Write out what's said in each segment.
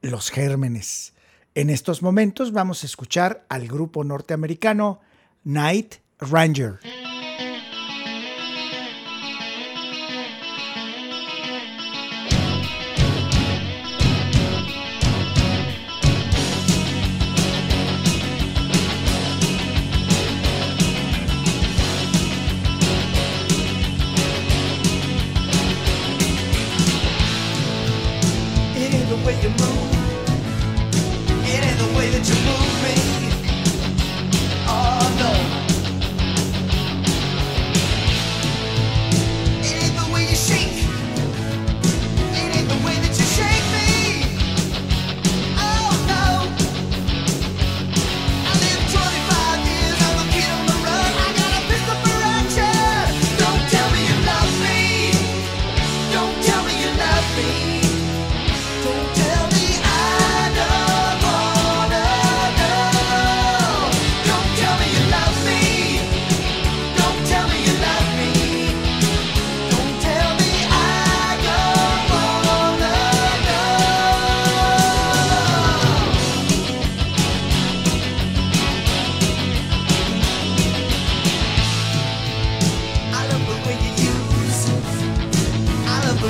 los gérmenes. En estos momentos vamos a escuchar al grupo norteamericano Night Ranger. you move.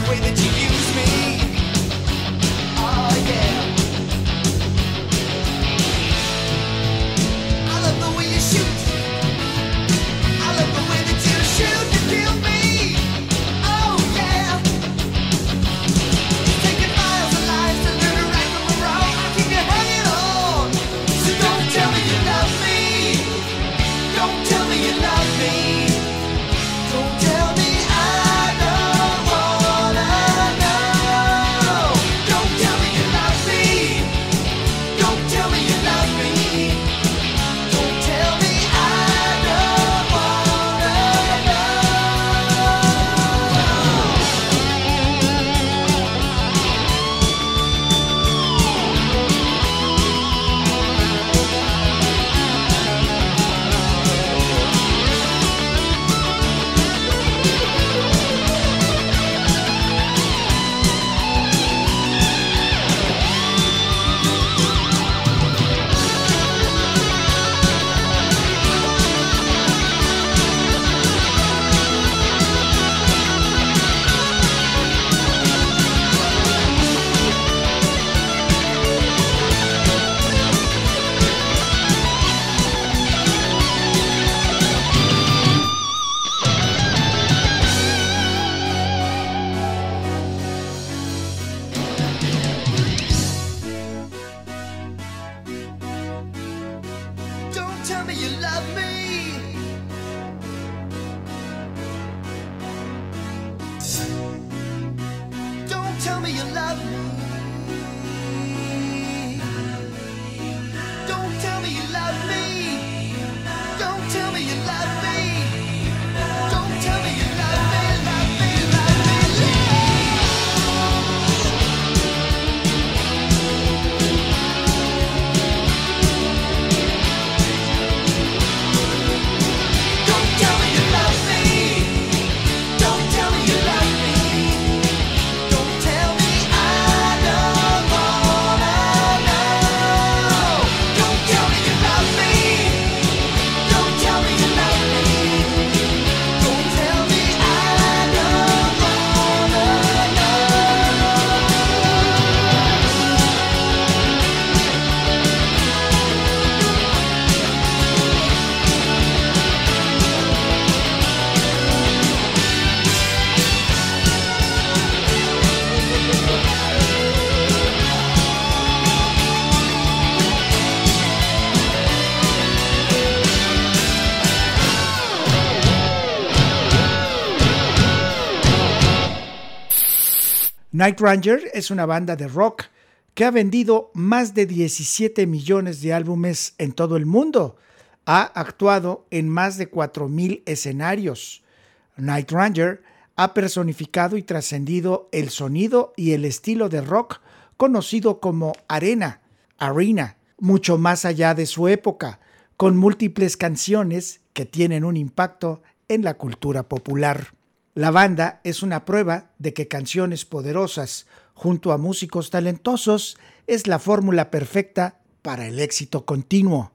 the way that you use Night Ranger es una banda de rock que ha vendido más de 17 millones de álbumes en todo el mundo. Ha actuado en más de 4.000 escenarios. Night Ranger ha personificado y trascendido el sonido y el estilo de rock conocido como arena, arena, mucho más allá de su época, con múltiples canciones que tienen un impacto en la cultura popular. La banda es una prueba de que canciones poderosas junto a músicos talentosos es la fórmula perfecta para el éxito continuo.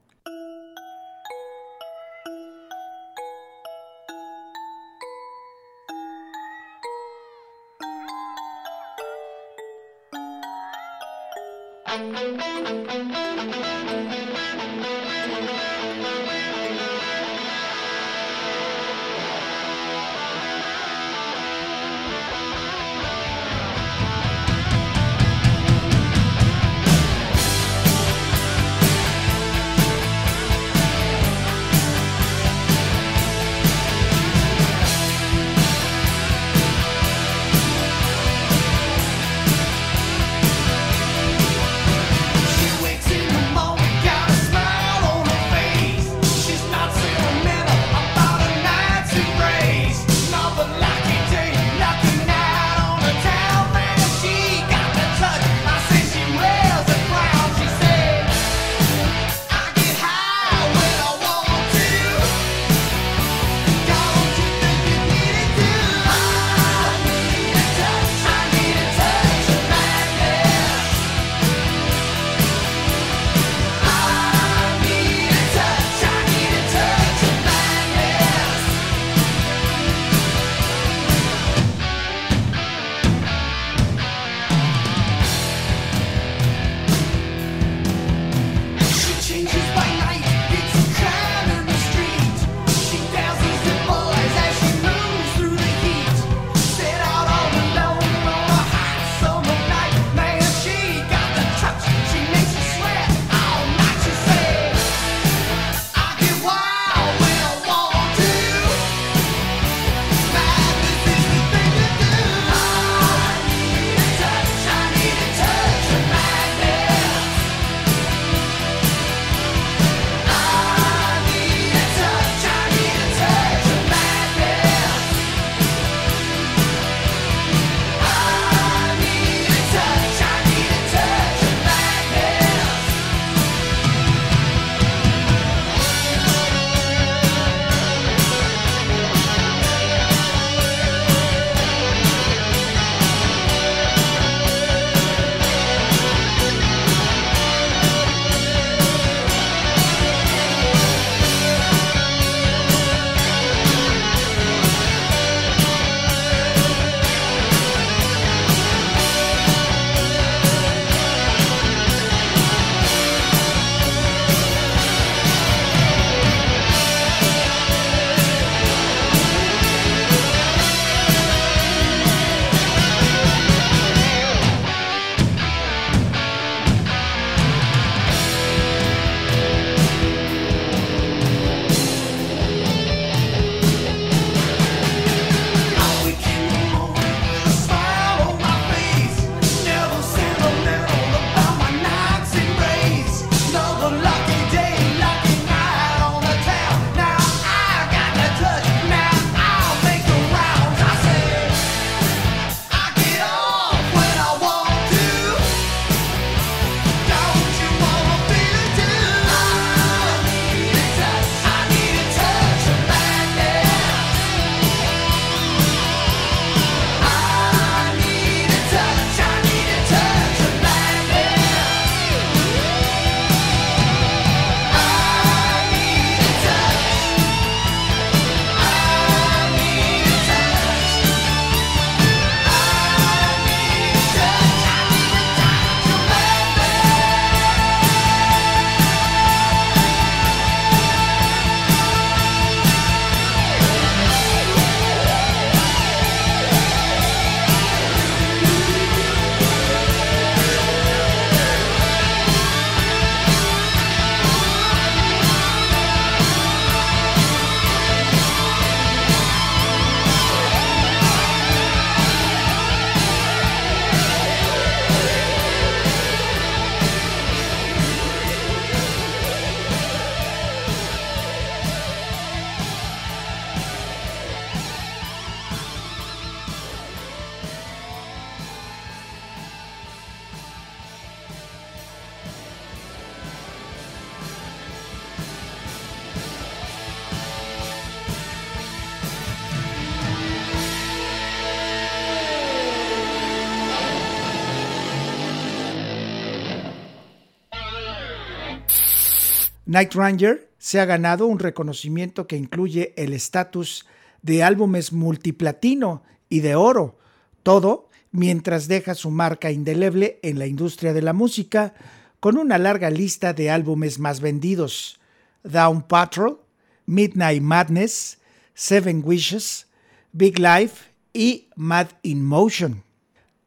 Night Ranger se ha ganado un reconocimiento que incluye el estatus de álbumes multiplatino y de oro, todo mientras deja su marca indeleble en la industria de la música con una larga lista de álbumes más vendidos: Down Patrol, Midnight Madness, Seven Wishes, Big Life y Mad in Motion.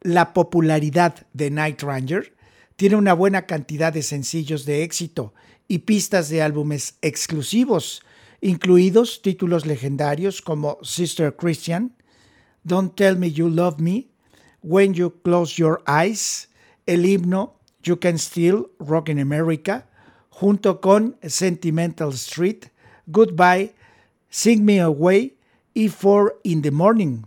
La popularidad de Night Ranger tiene una buena cantidad de sencillos de éxito y pistas de álbumes exclusivos, incluidos títulos legendarios como Sister Christian, Don't Tell Me You Love Me, When You Close Your Eyes, el himno You Can Still Rock in America, junto con Sentimental Street, Goodbye, Sing Me Away y Four in the Morning.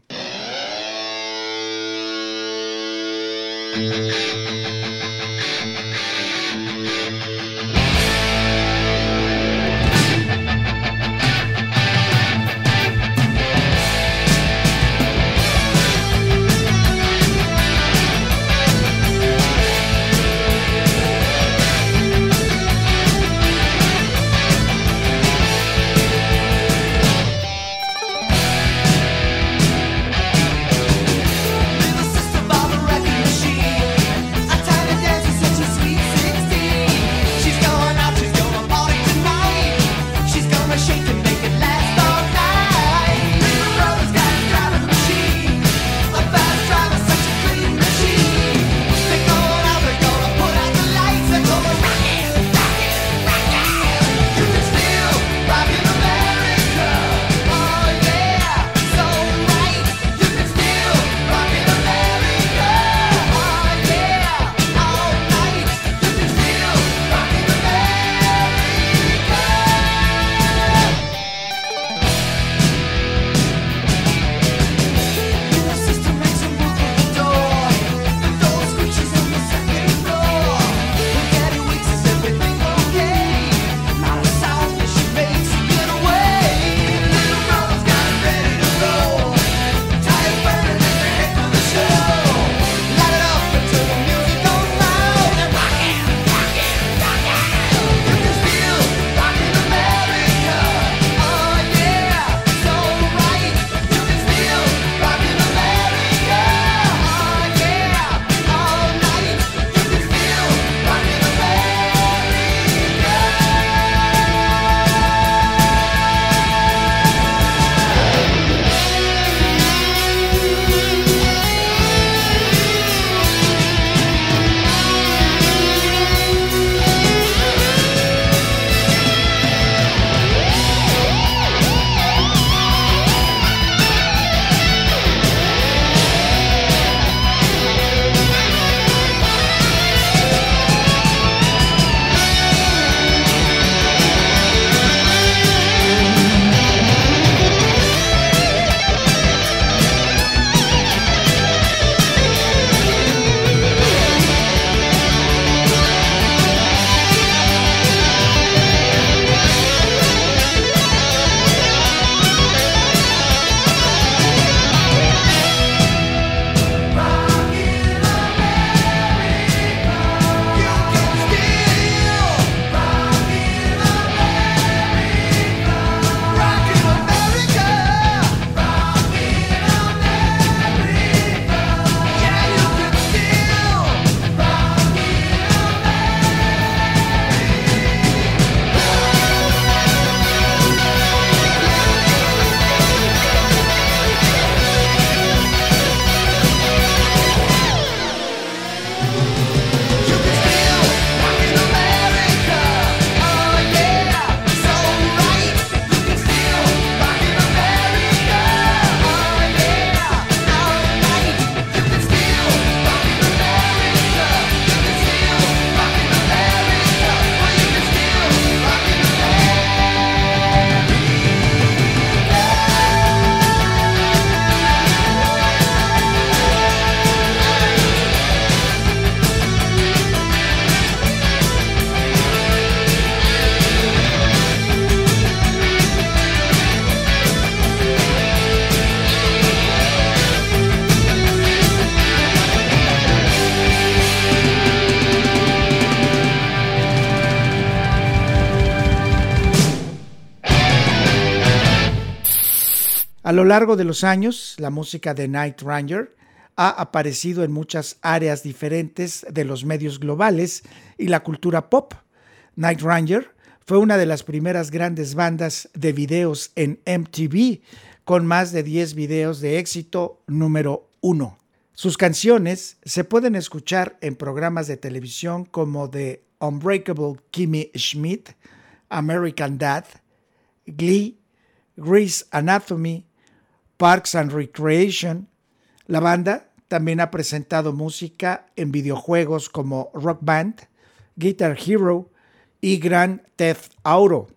Largo de los años, la música de Night Ranger ha aparecido en muchas áreas diferentes de los medios globales y la cultura pop. Night Ranger fue una de las primeras grandes bandas de videos en MTV, con más de 10 videos de éxito número uno. Sus canciones se pueden escuchar en programas de televisión como The Unbreakable Kimmy Schmidt, American Dad, Glee, Grease Anatomy, Parks and Recreation. La banda también ha presentado música en videojuegos como Rock Band, Guitar Hero y Grand Theft Auto,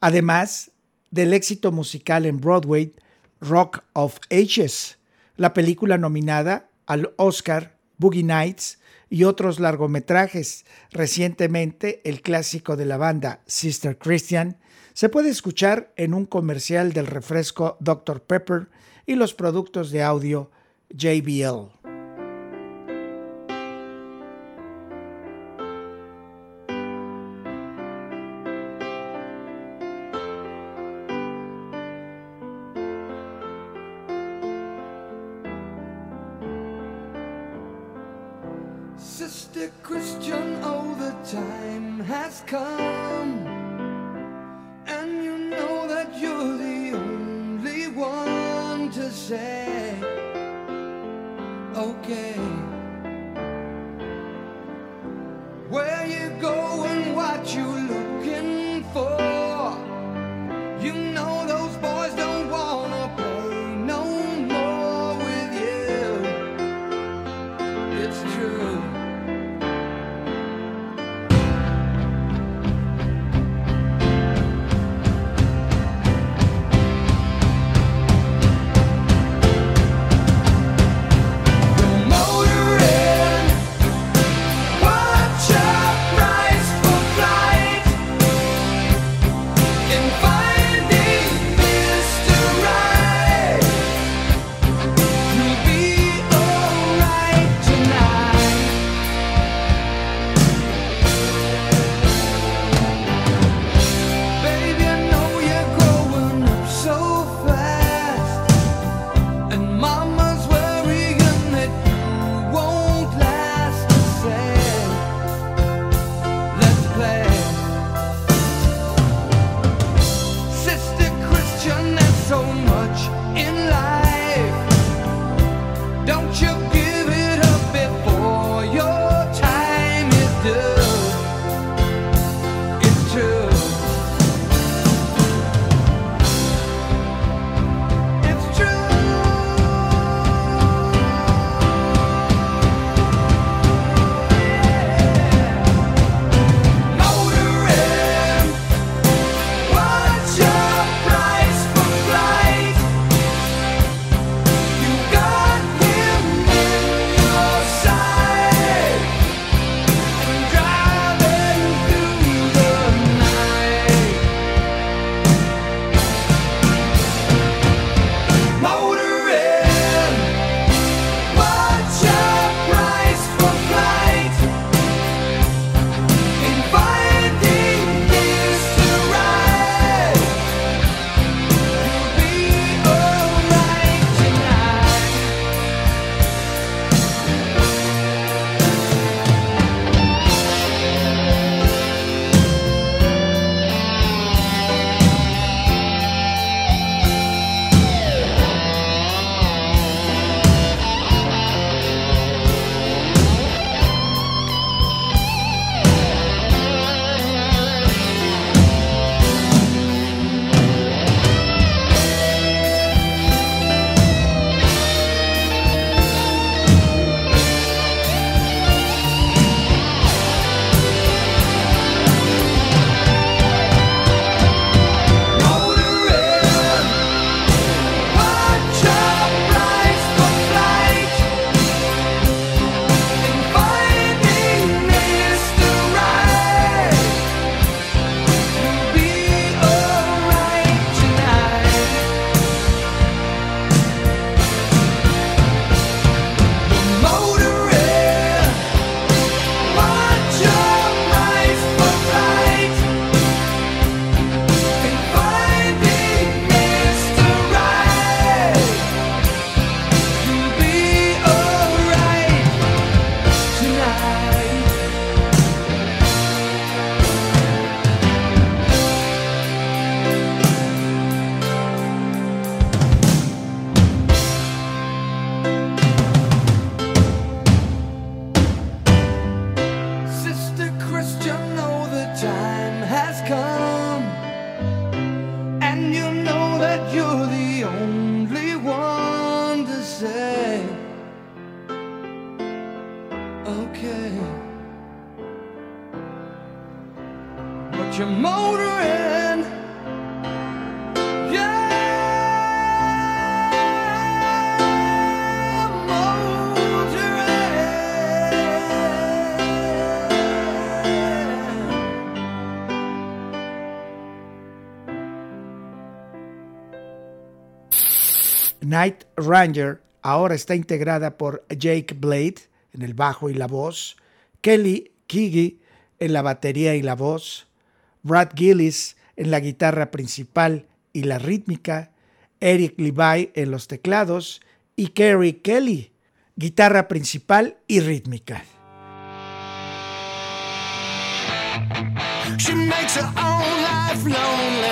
además del éxito musical en Broadway Rock of Ages, la película nominada al Oscar Boogie Nights y otros largometrajes. Recientemente, el clásico de la banda Sister Christian se puede escuchar en un comercial del refresco Dr. Pepper y los productos de audio JBL. Sister Christian, oh, the time has come. And you know that you're the only one to say, Night Ranger ahora está integrada por Jake Blade en el bajo y la voz, Kelly Kigi en la batería y la voz, Brad Gillis en la guitarra principal y la rítmica, Eric Levi en los teclados y Kerry Kelly, guitarra principal y rítmica. She makes her life lonely.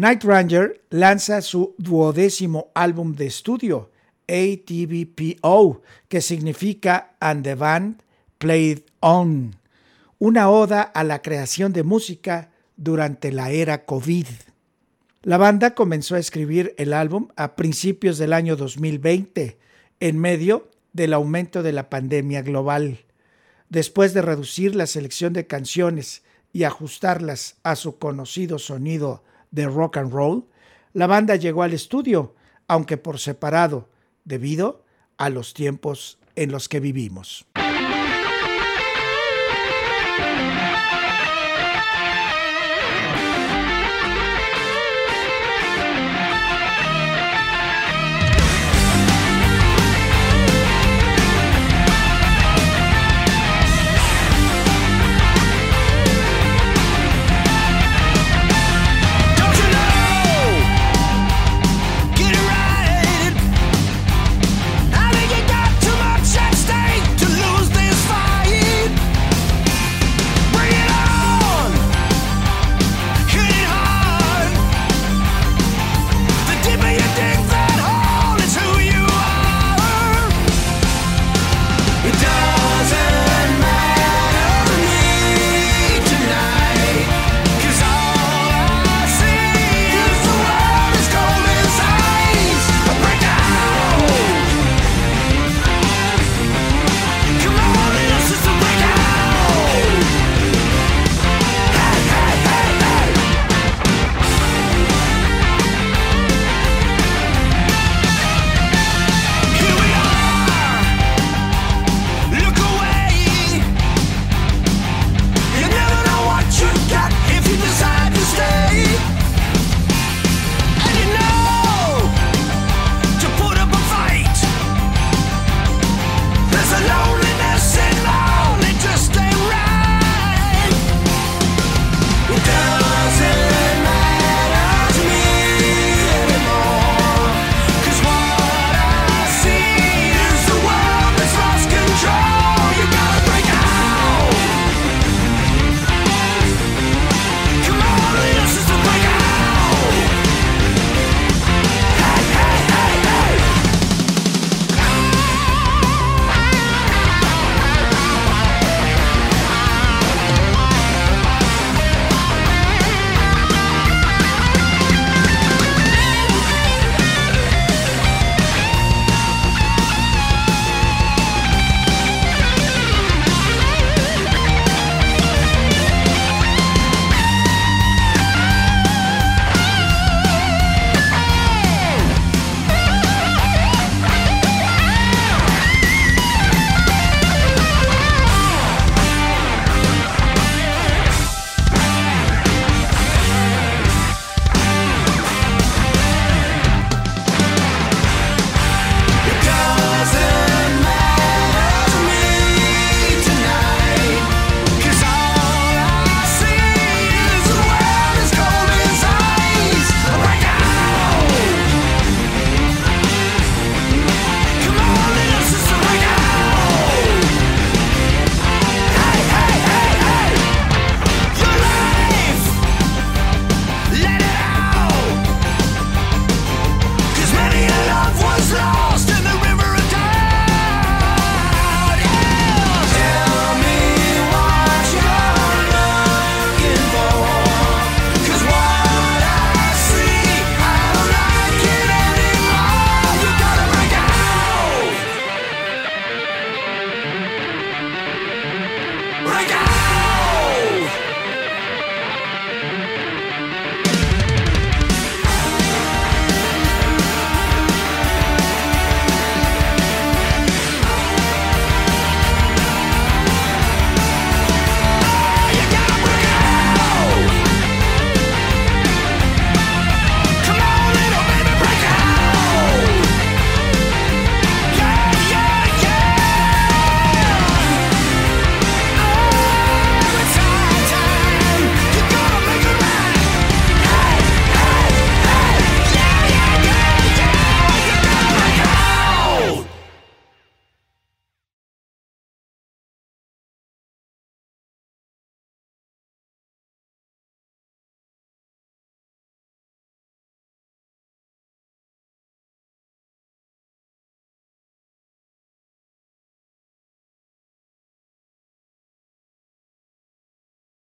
Night Ranger lanza su duodécimo álbum de estudio, ATVPO, que significa And the Band Played On, una oda a la creación de música durante la era COVID. La banda comenzó a escribir el álbum a principios del año 2020, en medio del aumento de la pandemia global. Después de reducir la selección de canciones y ajustarlas a su conocido sonido de rock and roll, la banda llegó al estudio, aunque por separado, debido a los tiempos en los que vivimos.